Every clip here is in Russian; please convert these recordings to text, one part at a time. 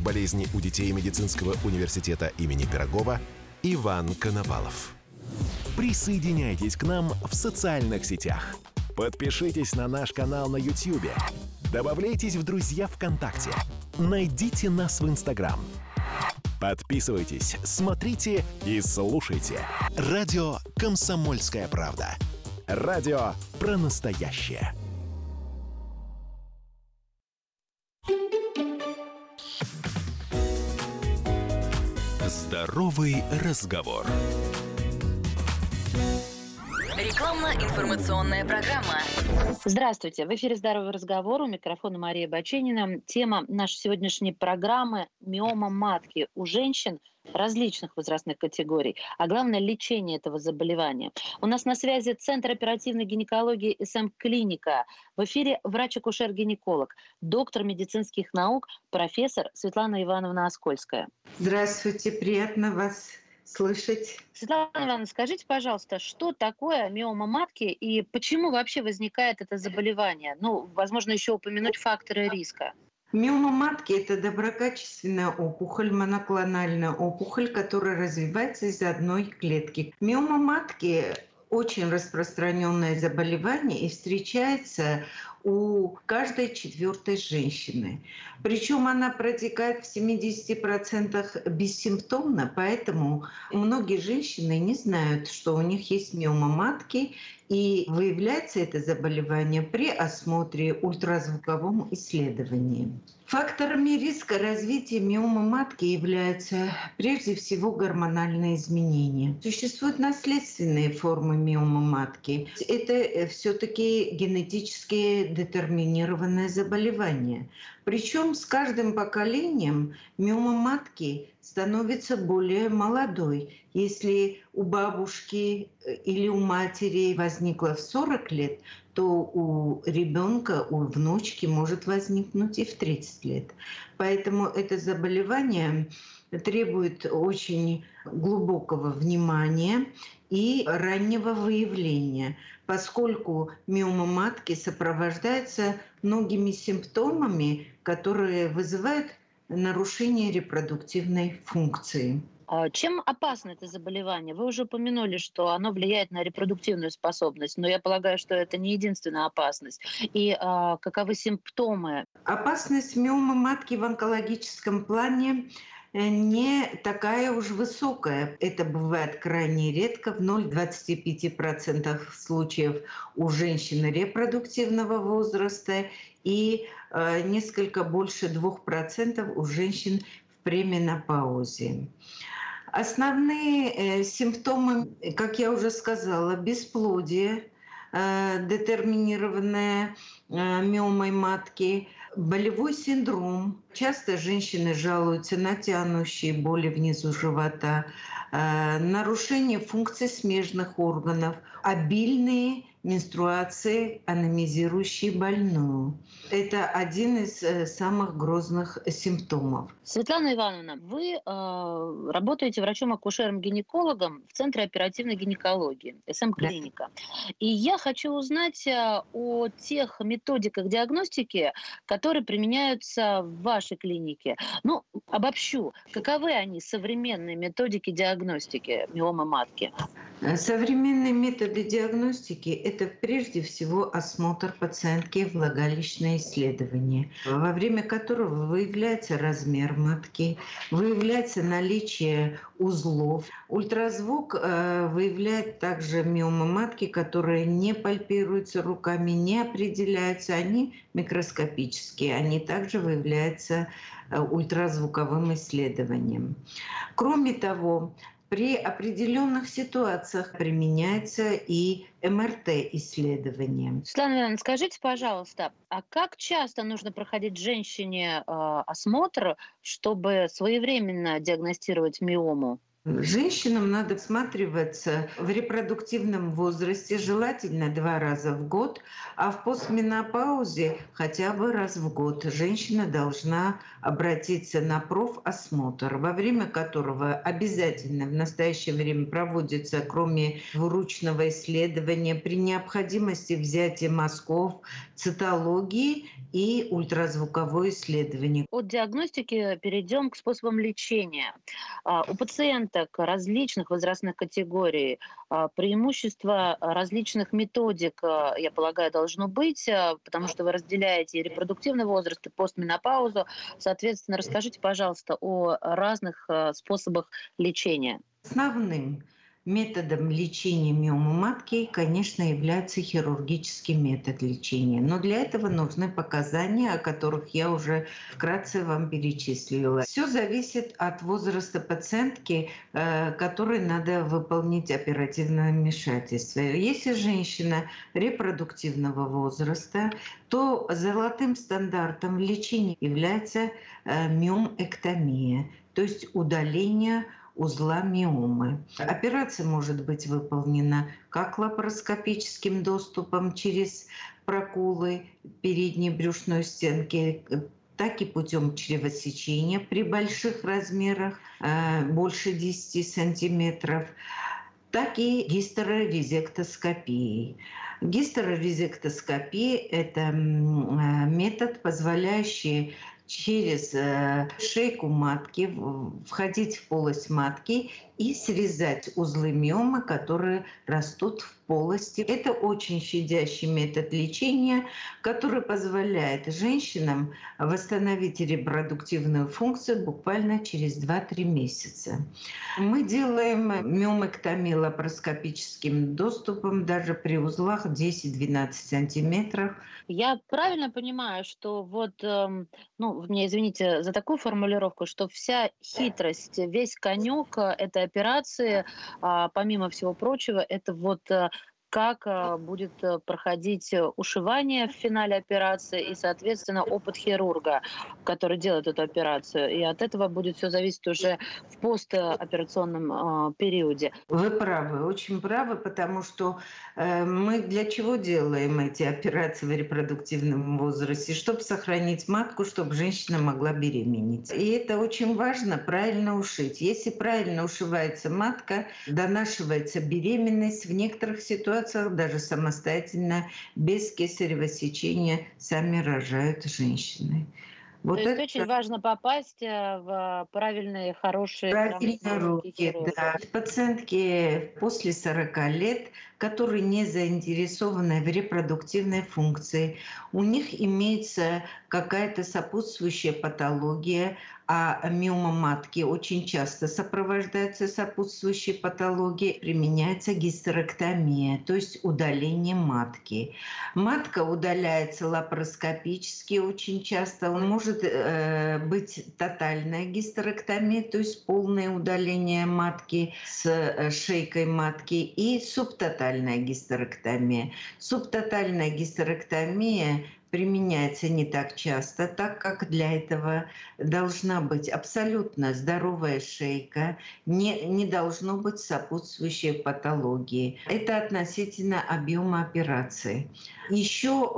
болезней у детей медицинского университета имени Пирогова Иван Коновалов. Присоединяйтесь к нам в социальных сетях. Подпишитесь на наш канал на YouTube. Добавляйтесь в друзья ВКонтакте. Найдите нас в Инстаграм. Подписывайтесь, смотрите и слушайте. Радио «Комсомольская правда». Радио про настоящее. Здоровый разговор. Рекламно-информационная программа. Здравствуйте. В эфире «Здоровый разговор». У микрофона Мария Баченина. Тема нашей сегодняшней программы – миома матки у женщин различных возрастных категорий, а главное – лечение этого заболевания. У нас на связи Центр оперативной гинекологии СМ-клиника. В эфире врач-акушер-гинеколог, доктор медицинских наук, профессор Светлана Ивановна Оскольская. Здравствуйте, приятно вас слышать. Светлана Ивановна, скажите, пожалуйста, что такое миома матки и почему вообще возникает это заболевание? Ну, возможно, еще упомянуть факторы риска. Миома матки – это доброкачественная опухоль, моноклональная опухоль, которая развивается из одной клетки. Миома матки очень распространенное заболевание и встречается у каждой четвертой женщины. Причем она протекает в 70% бессимптомно, поэтому многие женщины не знают, что у них есть миома матки, и выявляется это заболевание при осмотре ультразвуковом исследовании. Факторами риска развития миомы матки являются прежде всего гормональные изменения. Существуют наследственные формы миомы матки. Это все-таки генетически детерминированное заболевание. Причем с каждым поколением миома матки становится более молодой. Если у бабушки э, или у матери возникла в 40 лет, то у ребенка, у внучки может возникнуть и в 30 лет. Поэтому это заболевание требует очень глубокого внимания и раннего выявления, поскольку миома матки сопровождается многими симптомами, которые вызывают нарушение репродуктивной функции. А чем опасно это заболевание? Вы уже упомянули, что оно влияет на репродуктивную способность, но я полагаю, что это не единственная опасность. И а, каковы симптомы? Опасность миомы матки в онкологическом плане не такая уж высокая. Это бывает крайне редко, в 0,25% случаев у женщин репродуктивного возраста и э, несколько больше 2% у женщин в пременопаузе. Основные э, симптомы, как я уже сказала, бесплодие, детерминированное миомой матки, болевой синдром. Часто женщины жалуются на тянущие боли внизу живота, нарушение функций смежных органов, обильные менструации, аномизирующие больную. Это один из э, самых грозных симптомов. Светлана Ивановна, вы э, работаете врачом-акушером-гинекологом в Центре оперативной гинекологии, СМ-клиника. Да. И я хочу узнать э, о тех методиках диагностики, которые применяются в вашей клинике. Ну, обобщу, каковы они, современные методики диагностики миомы матки? Современные методы диагностики – это прежде всего осмотр пациентки влагалищное исследование, во время которого выявляется размер матки, выявляется наличие узлов. Ультразвук э, выявляет также миомы матки, которые не пальпируются руками, не определяются, они микроскопические, они также выявляются э, ультразвуковым исследованием. Кроме того, при определенных ситуациях применяется и МРТ-исследование. Светлана Ивановна, скажите, пожалуйста, а как часто нужно проходить женщине э, осмотр, чтобы своевременно диагностировать миому? Женщинам надо всматриваться в репродуктивном возрасте, желательно два раза в год, а в постменопаузе хотя бы раз в год. Женщина должна обратиться на профосмотр, во время которого обязательно в настоящее время проводится, кроме двуручного исследования, при необходимости взятия мазков, цитологии и ультразвуковое исследование. От диагностики перейдем к способам лечения. А, у пациенток различных возрастных категорий а, преимущество различных методик, а, я полагаю, должно быть, потому что вы разделяете репродуктивный возраст, и постменопаузу. Соответственно, расскажите, пожалуйста, о разных способах лечения. Основным Методом лечения миомы матки, конечно, является хирургический метод лечения. Но для этого нужны показания, о которых я уже вкратце вам перечислила. Все зависит от возраста пациентки, э, которой надо выполнить оперативное вмешательство. Если женщина репродуктивного возраста, то золотым стандартом лечения является э, миоэктомия, то есть удаление узла миомы. Операция может быть выполнена как лапароскопическим доступом через проколы передней брюшной стенки, так и путем чревосечения при больших размерах, э, больше 10 сантиметров, так и гистерорезектоскопией. Гистерорезектоскопия – это э, метод, позволяющий через э, шейку матки, входить в полость матки и срезать узлы миомы, которые растут в полости. Это очень щадящий метод лечения, который позволяет женщинам восстановить репродуктивную функцию буквально через 2-3 месяца. Мы делаем миомэктомию лапароскопическим доступом даже при узлах 10-12 сантиметров. Я правильно понимаю, что вот, эм, ну, мне извините за такую формулировку, что вся хитрость, весь конек э, этой операции, а, помимо всего прочего, это вот э, как э, будет э, проходить ушивание в финале операции и, соответственно, опыт хирурга, который делает эту операцию. И от этого будет все зависеть уже в постоперационном периоде. Вы правы, очень правы, потому что мы для чего делаем эти операции в репродуктивном возрасте? Чтобы сохранить матку, чтобы женщина могла беременеть. И это очень важно, правильно ушить. Если правильно ушивается матка, донашивается беременность, в некоторых ситуациях даже самостоятельно, без кесарево сечения, сами рожают женщины. Вот То это есть очень важно попасть э, в правильные, хорошие правильные руки. Да. Пациентки после 40 лет которые не заинтересованы в репродуктивной функции. У них имеется какая-то сопутствующая патология, а миома матки очень часто сопровождается сопутствующей патологией, применяется гистерэктомия, то есть удаление матки. Матка удаляется лапароскопически очень часто. Может э, быть тотальная гистерэктомия, то есть полное удаление матки с э, шейкой матки и субтотальная субтотальная гистерэктомия. Субтотальная гистерэктомия применяется не так часто, так как для этого должна быть абсолютно здоровая шейка, не, не должно быть сопутствующей патологии. Это относительно объема операции. Еще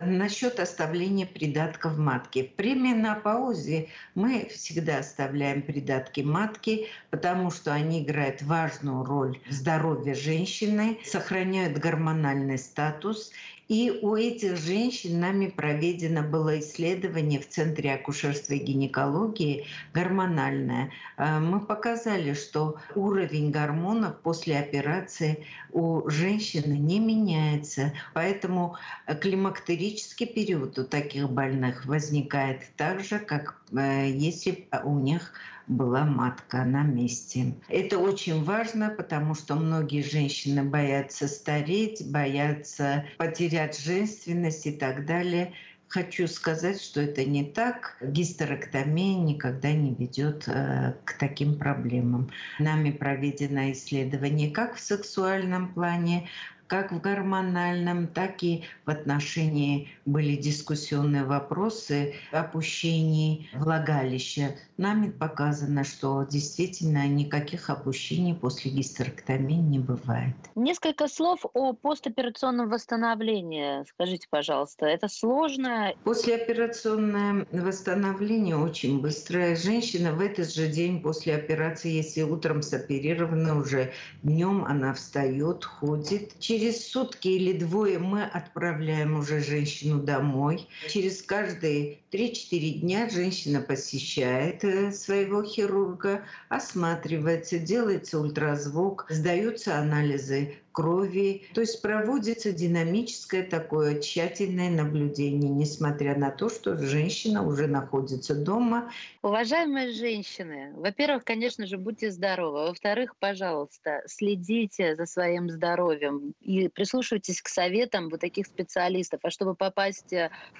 э, насчет оставления придатков матки. При менопаузе мы всегда оставляем придатки матки, потому что они играют важную роль в здоровье женщины, сохраняют гормональный статус и у этих женщин нами проведено было исследование в Центре акушерства и гинекологии гормональное. А, мы показали, что уровень гормонов после операции у женщины не меняется. Поэтому климактерический период у таких больных возникает так же, как э, если у них была матка на месте. Это очень важно, потому что многие женщины боятся стареть, боятся потерять женственность и так далее. Хочу сказать, что это не так. Гистерэктомия никогда не ведет э, к таким проблемам. Нами проведено исследование как в сексуальном плане, как в гормональном, так и в отношении были дискуссионные вопросы опущений влагалища. Нами показано, что действительно никаких опущений после гистерэктомии не бывает. Несколько слов о постоперационном восстановлении. Скажите, пожалуйста, это сложно? Послеоперационное восстановление очень быстрое. Женщина в этот же день после операции, если утром соперирована, уже днем она встает, ходит. Через сутки или двое мы отправляем уже женщину домой. Через каждые 3-4 дня женщина посещает э, своего хирурга, осматривается, делается ультразвук, сдаются анализы крови. То есть проводится динамическое такое тщательное наблюдение, несмотря на то, что женщина уже находится дома. Уважаемые женщины, во-первых, конечно же, будьте здоровы. Во-вторых, пожалуйста, следите за своим здоровьем и прислушивайтесь к советам вот таких специалистов. А чтобы попасть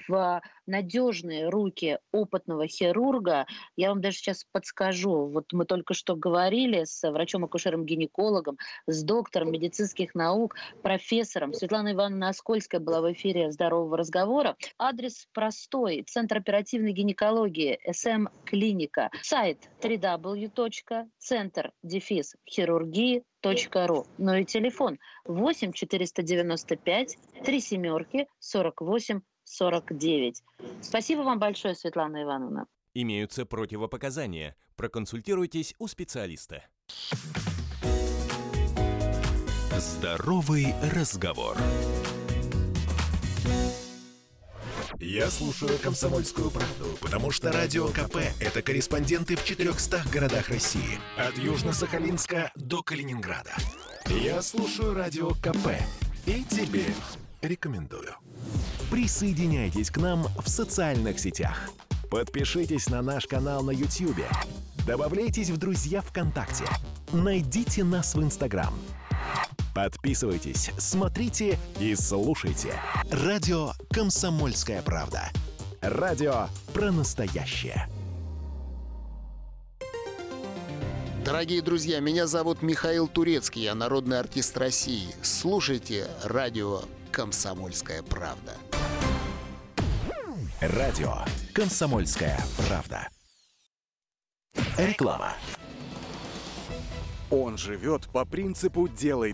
в надежные руки опытного хирурга, я вам даже сейчас подскажу. Вот мы только что говорили с врачом-акушером-гинекологом, с доктором медицинских наук, профессором Светланой Ивановной Оскольская была в эфире «Здорового разговора». Адрес простой. Центр оперативной гинекологии, СМ Клиника. Сайт www.центр-хирургии ру. Ну и телефон 8 495 3 семерки 48 49. Спасибо вам большое, Светлана Ивановна. Имеются противопоказания. Проконсультируйтесь у специалиста. Здоровый разговор. Я слушаю «Комсомольскую правду», потому что «Радио КП» — это корреспонденты в 400 городах России. От Южно-Сахалинска до Калининграда. Я слушаю «Радио КП» и тебе рекомендую. Присоединяйтесь к нам в социальных сетях. Подпишитесь на наш канал на YouTube. Добавляйтесь в друзья ВКонтакте. Найдите нас в Инстаграм. Подписывайтесь, смотрите и слушайте. Радио «Комсомольская правда». Радио про настоящее. Дорогие друзья, меня зовут Михаил Турецкий, я народный артист России. Слушайте радио «Комсомольская правда». Радио «Комсомольская правда». Реклама. Он живет по принципу «делай